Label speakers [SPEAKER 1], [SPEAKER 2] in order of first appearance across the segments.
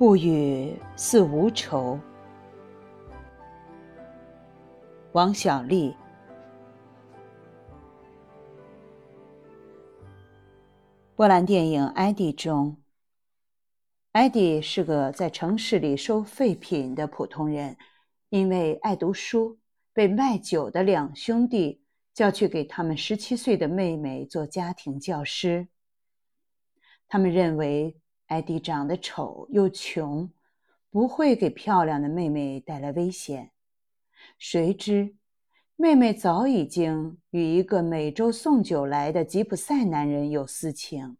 [SPEAKER 1] 不语似无愁。王小利。波兰电影《艾迪》中，艾迪是个在城市里收废品的普通人，因为爱读书，被卖酒的两兄弟叫去给他们十七岁的妹妹做家庭教师。他们认为。艾迪长得丑又穷，不会给漂亮的妹妹带来危险。谁知，妹妹早已经与一个每周送酒来的吉普赛男人有私情。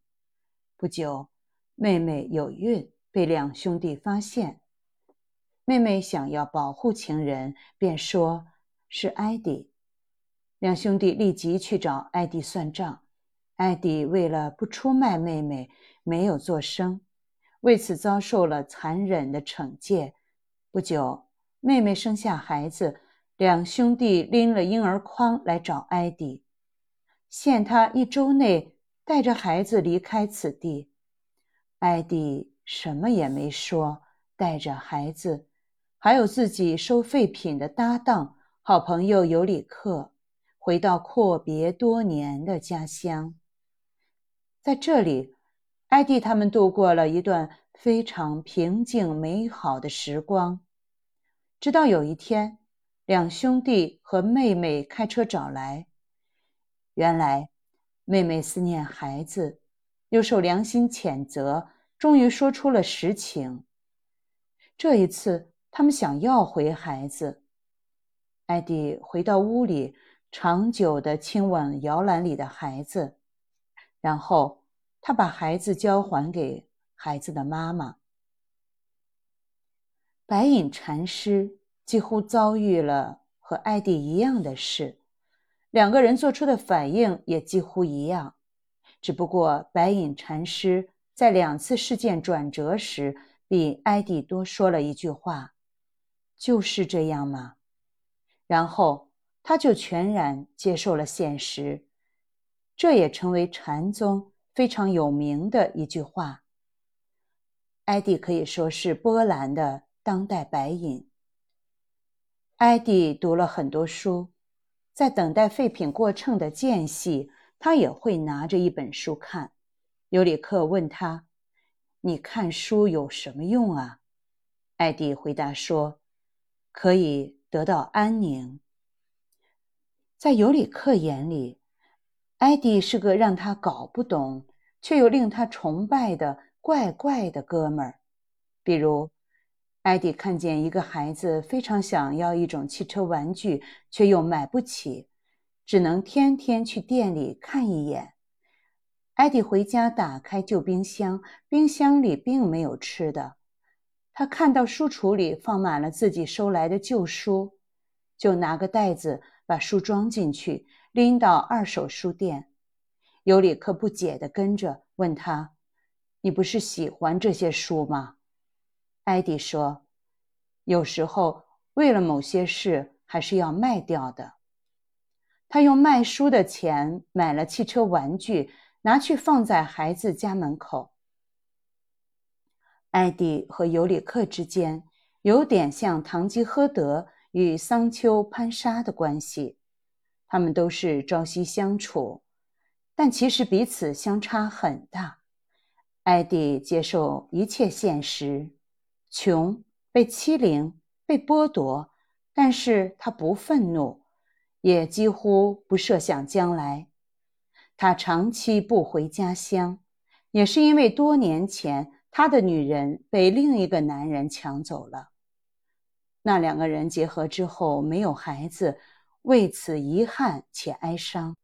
[SPEAKER 1] 不久，妹妹有孕，被两兄弟发现。妹妹想要保护情人，便说是艾迪。两兄弟立即去找艾迪算账。艾迪为了不出卖妹妹，没有做声，为此遭受了残忍的惩戒。不久，妹妹生下孩子，两兄弟拎了婴儿筐来找艾迪，限他一周内带着孩子离开此地。艾迪什么也没说，带着孩子，还有自己收废品的搭档、好朋友尤里克，回到阔别多年的家乡。在这里，艾迪他们度过了一段非常平静美好的时光。直到有一天，两兄弟和妹妹开车找来。原来，妹妹思念孩子，又受良心谴责，终于说出了实情。这一次，他们想要回孩子。艾迪回到屋里，长久地亲吻摇篮里的孩子。然后，他把孩子交还给孩子的妈妈。白隐禅师几乎遭遇了和艾迪一样的事，两个人做出的反应也几乎一样，只不过白隐禅师在两次事件转折时比艾迪多说了一句话：“就是这样吗？”然后他就全然接受了现实。这也成为禅宗非常有名的一句话。艾迪可以说是波兰的当代白隐。艾迪读了很多书，在等待废品过秤的间隙，他也会拿着一本书看。尤里克问他：“你看书有什么用啊？”艾迪回答说：“可以得到安宁。”在尤里克眼里。艾迪是个让他搞不懂却又令他崇拜的怪怪的哥们儿。比如，艾迪看见一个孩子非常想要一种汽车玩具，却又买不起，只能天天去店里看一眼。艾迪回家打开旧冰箱，冰箱里并没有吃的。他看到书橱里放满了自己收来的旧书，就拿个袋子把书装进去。拎到二手书店，尤里克不解地跟着问他：“你不是喜欢这些书吗？”艾迪说：“有时候为了某些事还是要卖掉的。”他用卖书的钱买了汽车玩具，拿去放在孩子家门口。艾迪和尤里克之间有点像堂吉诃德与桑丘潘沙的关系。他们都是朝夕相处，但其实彼此相差很大。艾迪接受一切现实，穷、被欺凌、被剥夺，但是他不愤怒，也几乎不设想将来。他长期不回家乡，也是因为多年前他的女人被另一个男人抢走了。那两个人结合之后没有孩子。为此遗憾且哀伤。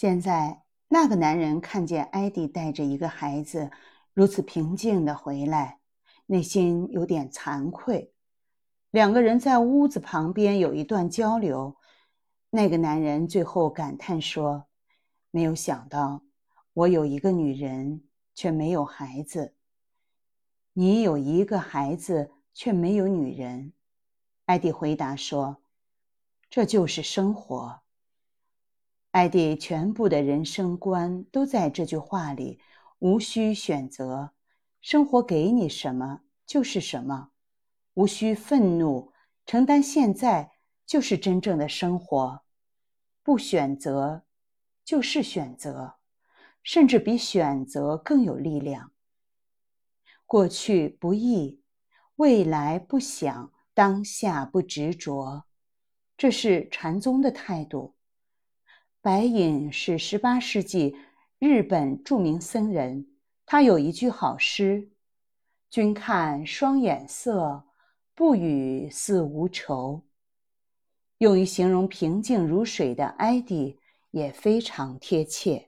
[SPEAKER 1] 现在那个男人看见艾迪带着一个孩子如此平静的回来，内心有点惭愧。两个人在屋子旁边有一段交流。那个男人最后感叹说：“没有想到，我有一个女人，却没有孩子。你有一个孩子，却没有女人。”艾迪回答说。这就是生活。艾迪全部的人生观都在这句话里，无需选择，生活给你什么就是什么，无需愤怒，承担现在就是真正的生活。不选择，就是选择，甚至比选择更有力量。过去不易，未来不想，当下不执着，这是禅宗的态度。白隐是十八世纪日本著名僧人，他有一句好诗：“君看双眼色，不语似无愁。”用于形容平静如水的艾迪也非常贴切。